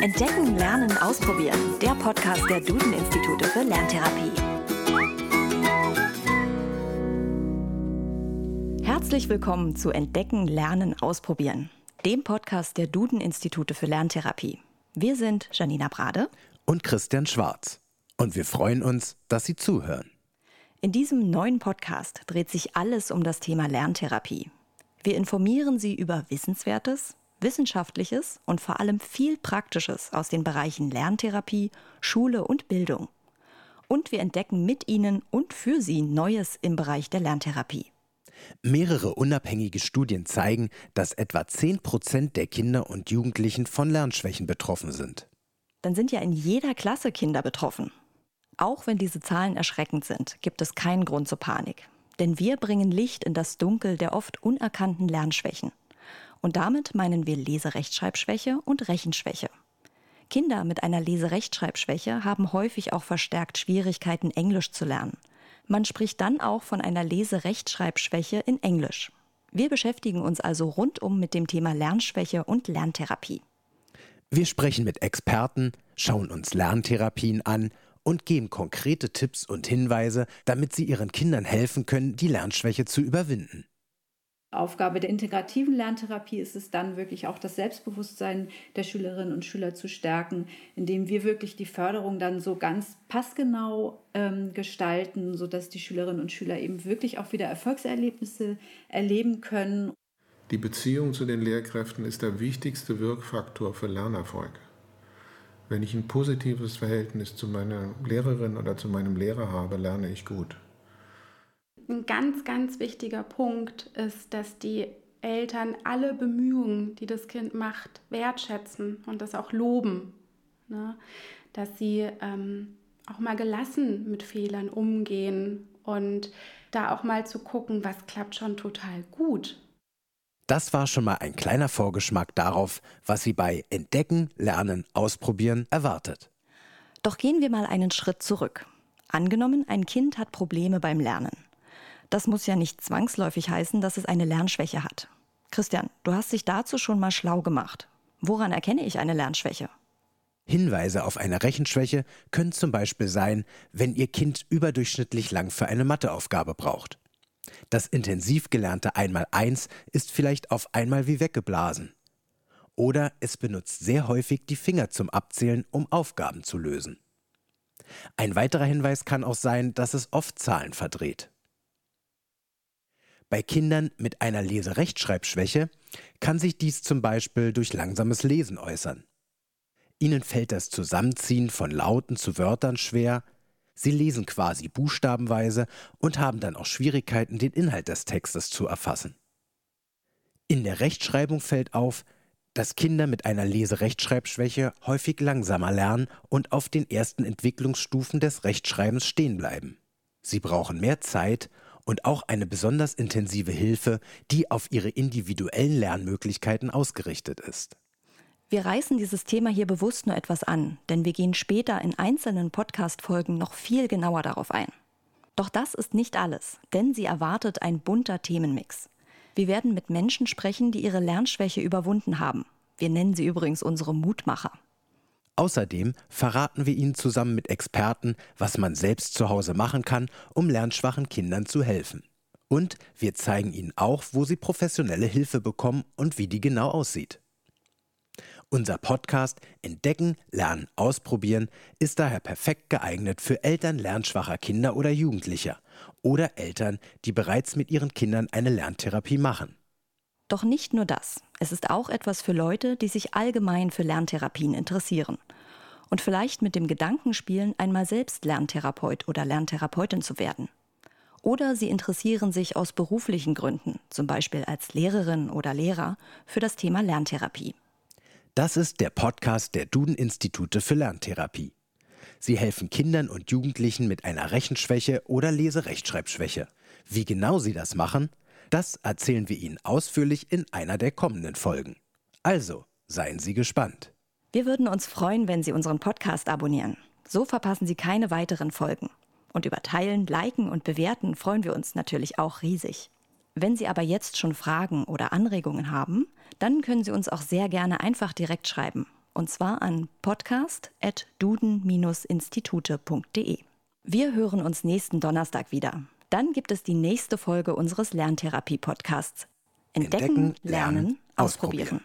Entdecken, Lernen, Ausprobieren. Der Podcast der Duden-Institute für Lerntherapie. Herzlich willkommen zu Entdecken, Lernen, Ausprobieren. Dem Podcast der Duden-Institute für Lerntherapie. Wir sind Janina Brade und Christian Schwarz. Und wir freuen uns, dass Sie zuhören. In diesem neuen Podcast dreht sich alles um das Thema Lerntherapie. Wir informieren Sie über Wissenswertes, Wissenschaftliches und vor allem viel Praktisches aus den Bereichen Lerntherapie, Schule und Bildung. Und wir entdecken mit Ihnen und für Sie Neues im Bereich der Lerntherapie. Mehrere unabhängige Studien zeigen, dass etwa 10 Prozent der Kinder und Jugendlichen von Lernschwächen betroffen sind. Dann sind ja in jeder Klasse Kinder betroffen. Auch wenn diese Zahlen erschreckend sind, gibt es keinen Grund zur Panik. Denn wir bringen Licht in das Dunkel der oft unerkannten Lernschwächen. Und damit meinen wir Leserechtschreibschwäche und Rechenschwäche. Kinder mit einer Leserechtschreibschwäche haben häufig auch verstärkt Schwierigkeiten, Englisch zu lernen. Man spricht dann auch von einer Leserechtschreibschwäche in Englisch. Wir beschäftigen uns also rundum mit dem Thema Lernschwäche und Lerntherapie. Wir sprechen mit Experten, schauen uns Lerntherapien an und geben konkrete Tipps und Hinweise, damit sie ihren Kindern helfen können, die Lernschwäche zu überwinden. Aufgabe der integrativen Lerntherapie ist es dann wirklich auch das Selbstbewusstsein der Schülerinnen und Schüler zu stärken, indem wir wirklich die Förderung dann so ganz passgenau ähm, gestalten, sodass die Schülerinnen und Schüler eben wirklich auch wieder Erfolgserlebnisse erleben können. Die Beziehung zu den Lehrkräften ist der wichtigste Wirkfaktor für Lernerfolg. Wenn ich ein positives Verhältnis zu meiner Lehrerin oder zu meinem Lehrer habe, lerne ich gut. Ein ganz, ganz wichtiger Punkt ist, dass die Eltern alle Bemühungen, die das Kind macht, wertschätzen und das auch loben. Ne? Dass sie ähm, auch mal gelassen mit Fehlern umgehen und da auch mal zu gucken, was klappt schon total gut. Das war schon mal ein kleiner Vorgeschmack darauf, was Sie bei Entdecken, Lernen, Ausprobieren erwartet. Doch gehen wir mal einen Schritt zurück. Angenommen, ein Kind hat Probleme beim Lernen. Das muss ja nicht zwangsläufig heißen, dass es eine Lernschwäche hat. Christian, du hast dich dazu schon mal schlau gemacht. Woran erkenne ich eine Lernschwäche? Hinweise auf eine Rechenschwäche können zum Beispiel sein, wenn Ihr Kind überdurchschnittlich lang für eine Matheaufgabe braucht. Das intensiv gelernte Einmaleins ist vielleicht auf einmal wie weggeblasen. Oder es benutzt sehr häufig die Finger zum Abzählen, um Aufgaben zu lösen. Ein weiterer Hinweis kann auch sein, dass es oft Zahlen verdreht. Bei Kindern mit einer Leserechtschreibschwäche kann sich dies zum Beispiel durch langsames Lesen äußern. Ihnen fällt das Zusammenziehen von Lauten zu Wörtern schwer, sie lesen quasi buchstabenweise und haben dann auch Schwierigkeiten, den Inhalt des Textes zu erfassen. In der Rechtschreibung fällt auf, dass Kinder mit einer Leserechtschreibschwäche häufig langsamer lernen und auf den ersten Entwicklungsstufen des Rechtschreibens stehen bleiben. Sie brauchen mehr Zeit und auch eine besonders intensive Hilfe, die auf ihre individuellen Lernmöglichkeiten ausgerichtet ist. Wir reißen dieses Thema hier bewusst nur etwas an, denn wir gehen später in einzelnen Podcast-Folgen noch viel genauer darauf ein. Doch das ist nicht alles, denn sie erwartet ein bunter Themenmix. Wir werden mit Menschen sprechen, die ihre Lernschwäche überwunden haben. Wir nennen sie übrigens unsere Mutmacher. Außerdem verraten wir Ihnen zusammen mit Experten, was man selbst zu Hause machen kann, um lernschwachen Kindern zu helfen. Und wir zeigen Ihnen auch, wo Sie professionelle Hilfe bekommen und wie die genau aussieht. Unser Podcast Entdecken, Lernen, Ausprobieren ist daher perfekt geeignet für Eltern lernschwacher Kinder oder Jugendlicher oder Eltern, die bereits mit ihren Kindern eine Lerntherapie machen. Doch nicht nur das. Es ist auch etwas für Leute, die sich allgemein für Lerntherapien interessieren und vielleicht mit dem Gedanken spielen, einmal selbst Lerntherapeut oder Lerntherapeutin zu werden. Oder sie interessieren sich aus beruflichen Gründen, zum Beispiel als Lehrerin oder Lehrer, für das Thema Lerntherapie. Das ist der Podcast der Duden-Institute für Lerntherapie. Sie helfen Kindern und Jugendlichen mit einer Rechenschwäche oder Leserechtschreibschwäche. Wie genau sie das machen, das erzählen wir Ihnen ausführlich in einer der kommenden Folgen. Also, seien Sie gespannt. Wir würden uns freuen, wenn Sie unseren Podcast abonnieren. So verpassen Sie keine weiteren Folgen. Und über Teilen, Liken und Bewerten freuen wir uns natürlich auch riesig. Wenn Sie aber jetzt schon Fragen oder Anregungen haben, dann können Sie uns auch sehr gerne einfach direkt schreiben Und zwar an podcast.duden-institute.de. Wir hören uns nächsten Donnerstag wieder. Dann gibt es die nächste Folge unseres Lerntherapie-Podcasts. Entdecken, Entdecken, Lernen, ausprobieren.